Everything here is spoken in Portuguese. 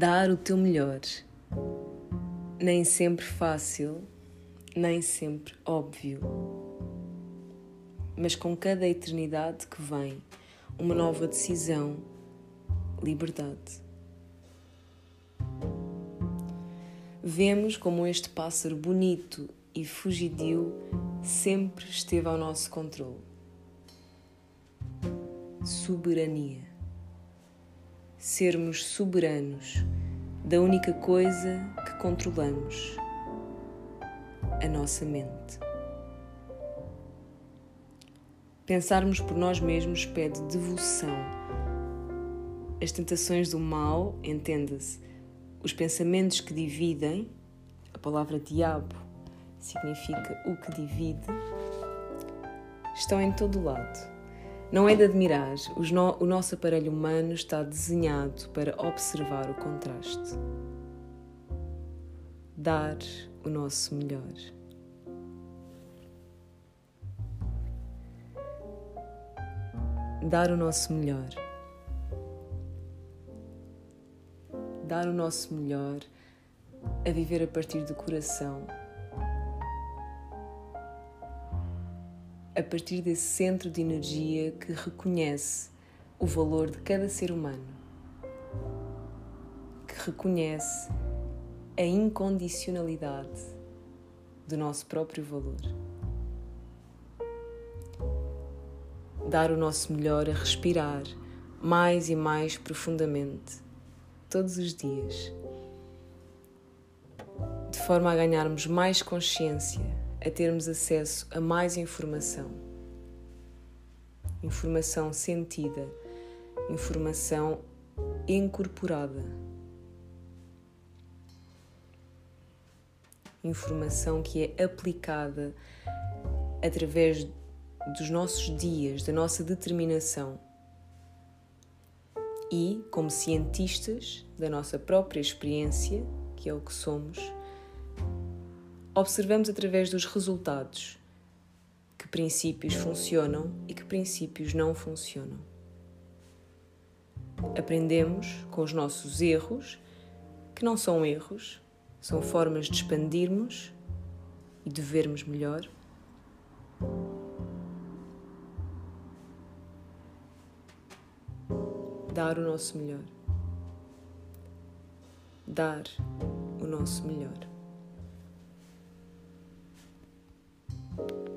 Dar o teu melhor. Nem sempre fácil, nem sempre óbvio. Mas com cada eternidade que vem, uma nova decisão, liberdade. Vemos como este pássaro bonito e fugidio sempre esteve ao nosso controle. Soberania sermos soberanos da única coisa que controlamos, a nossa mente. Pensarmos por nós mesmos pede devoção. As tentações do mal, entenda-se, os pensamentos que dividem, a palavra diabo significa o que divide, estão em todo lado não é de admirar, no, o nosso aparelho humano está desenhado para observar o contraste. Dar o nosso melhor. Dar o nosso melhor. Dar o nosso melhor a viver a partir do coração a partir desse centro de energia que reconhece o valor de cada ser humano, que reconhece a incondicionalidade do nosso próprio valor. Dar o nosso melhor a respirar mais e mais profundamente, todos os dias, de forma a ganharmos mais consciência a termos acesso a mais informação. Informação sentida, informação incorporada. Informação que é aplicada através dos nossos dias, da nossa determinação. E, como cientistas da nossa própria experiência, que é o que somos, observamos através dos resultados que princípios funcionam e que princípios não funcionam. Aprendemos com os nossos erros, que não são erros, são formas de expandirmos e de vermos melhor. Dar o nosso melhor. Dar o nosso melhor. Thank you.